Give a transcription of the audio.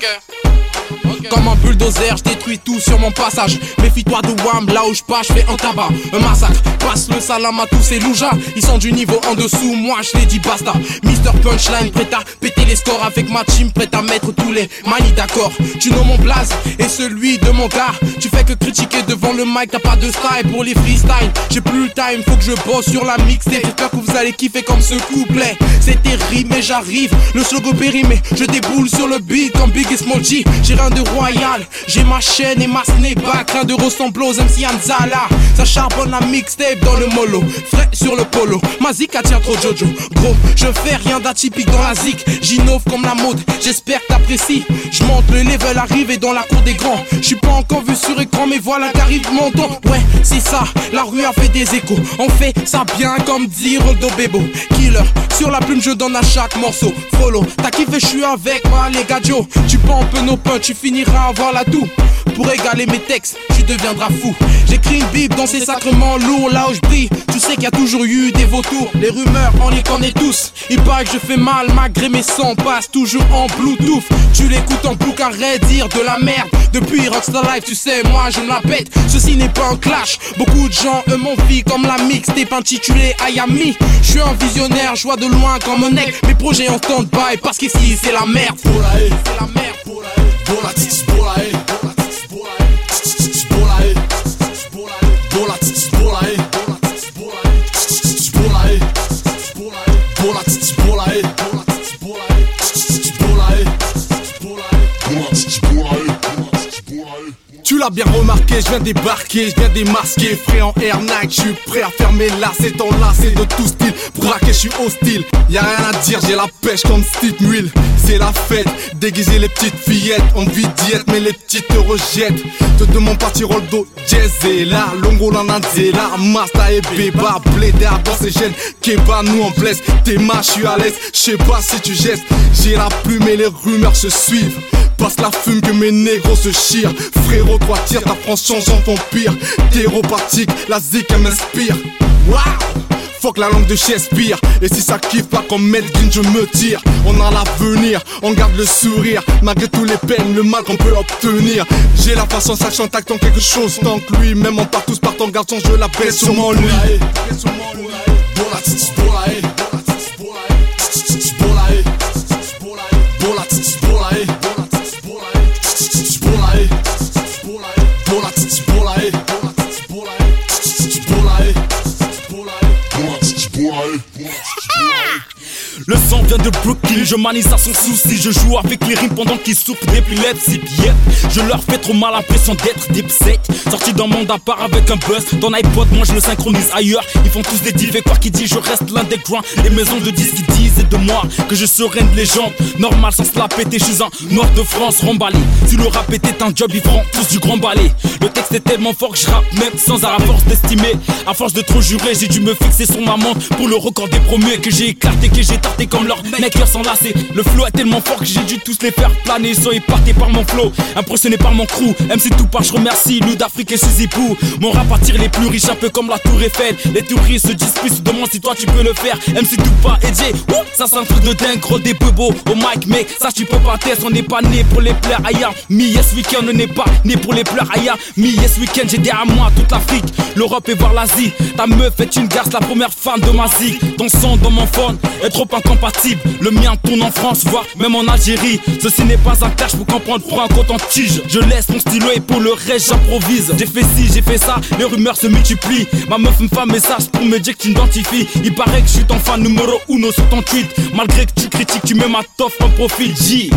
Comme un bulldozer, je détruis tout sur mon passage. Méfie-toi de Wam, là où je passe, je fais un tabac, un massacre. Passe le salam à tous ces loujas. Ils sont du niveau en dessous, moi je les dis basta. Mister Punchline, prêt à péter les scores avec ma team, prêt à mettre tous les manies d'accord. Tu nommes mon blaze et celui de mon gars. Tu fais que critiquer devant le mic, t'as pas de style pour les freestyles. J'ai plus le time, faut que je bosse sur la mixtape. J'espère que vous allez kiffer comme ce couplet. C'est terrible, mais j'arrive. Le slogan périmé, je déboule sur le beat comme Big Small G. J'ai rien de royal, j'ai ma chaîne et ma snapback. Rien de ressembler aux MC Anzala. Ça charbonne la mixtape dans le mollo. Frais sur le polo, ma zik attire trop Jojo. Gros, je fais rien d'atypique dans la zik. J'innove comme la mode, j'espère que t'apprécies. Le level, arrivé dans la cour des grands. Je suis pas encore vu sur écran, mais voilà qu'arrive mon temps. Ouais, c'est ça, la rue a fait des échos. On fait ça bien comme dit Roldo Bebo. Killer, sur la plume, je donne à chaque morceau. Follow, t'as kiffé, je suis avec moi, les gars Joe. Tu peu nos punch, tu finiras à avoir la toux. Pour égaler mes textes, tu deviendras fou. J'écris une bible dans ces sacrements lourds, là où je brille. Tu sais qu'il y a toujours eu des vautours. Les rumeurs, on les connaît tous. Il paraît que je fais mal, malgré mes sons passe toujours en Bluetooth. Tu l'écoutes en bouc arrête dire de la merde. Depuis Rockstar Life, tu sais, moi je me la pète. Ceci n'est pas un clash. Beaucoup de gens, eux, m'ont vie comme la mixtape intitulée Ayami. Je suis un visionnaire, je vois de loin comme un nec. Mes projets en stand-by parce qu'ici c'est la merde. Pour la haie, C'est la merde. pour la haie, pour la la haie, pour la Tu l'as bien remarqué, je viens débarquer, je viens démasquer, frais en Air Nike, je suis prêt à fermer là, c'est enlacé de tout style, braqué, je suis hostile, y a rien à dire, j'ai la pêche comme Steve Muil, c'est la fête, déguiser les petites fillettes, on vit diète, mais les petites te rejettent, te demande pas Tiroldo, Jazz est là, Longo Nananzela, Masta et Beba, Blédé dans ces gènes, Keba nous en blesse, t'es ma, je suis à l'aise, je sais pas si tu gestes, j'ai la plume et les rumeurs se suivent. Passe la fume que mes négros se chirent. Frérot toi tire ta France change en vampire. Théropathique, la zik elle m'inspire. Waouh Fuck la langue de Shakespeare. Et si ça kiffe pas comme Medellin je me tire. On a l'avenir, on garde le sourire. Malgré tous les peines, le mal qu'on peut obtenir. J'ai la façon sachant t'attends quelque chose. Tant que lui, même en part tous ton garçon je la la haie, pour la pour la titi, pour Le sang vient de Brooklyn, je manie ça sans souci. Je joue avec les rimes pendant qu'ils souffrent d'épilepsie. Yeah. Je leur fais trop mal l'impression d'être des psych. Sorti d'un monde à part avec un buzz. Dans l'iPod, moi je le synchronise ailleurs. Ils font tous des divs et quoi qu'ils disent, je reste l'underground. Les maisons de disques disent de moi que je serai une légende. Normal sans se la péter, je suis un noir de France remballé. Si le rap était un job, ils feront tous du grand balai. Le texte est tellement fort que je rappe même sans à force d'estimer. À force de trop jurer, j'ai dû me fixer sur ma montre pour le record des premiers que j'ai éclaté, que j'ai comme leur mec sans lasser. Le flow est tellement fort que j'ai dû tous les faire planer. Ils sont par mon flow, impressionné par mon crew. MC Tupac, je remercie Lou d'Afrique et Suzy Pou. Mon rap attire les plus riches, un peu comme la Tour Eiffel. Les touristes se disputent, se demandent si toi tu peux le faire. MC Tupac et Jay, ça c'est un truc de dingue, gros des beau au mic, mec. Ça tu peux pas tester, on n'est pas né pour les plaire ailleurs. Me yes weekend, on n'est pas né pour les pleurs ailleurs. Me yes weekend, j'ai derrière moi toute l'Afrique, l'Europe et voir l'Asie. Ta meuf est une garce, la première fan de ma zik. Ton son dans mon phone est trop Le mien tourne en France, voire même en Algérie. Ceci n'est pas un clash pour comprendre pour un coton-tige. Je laisse mon stylo et pour le reste j'improvise. J'ai fait ci, j'ai fait ça, les rumeurs se multiplient. Ma meuf me fait un message pour me dire que tu m'identifies. Il paraît que je suis ton fan numéro 1 sur ton tweet. Malgré que tu critiques, tu mets ma toffe en profil. J.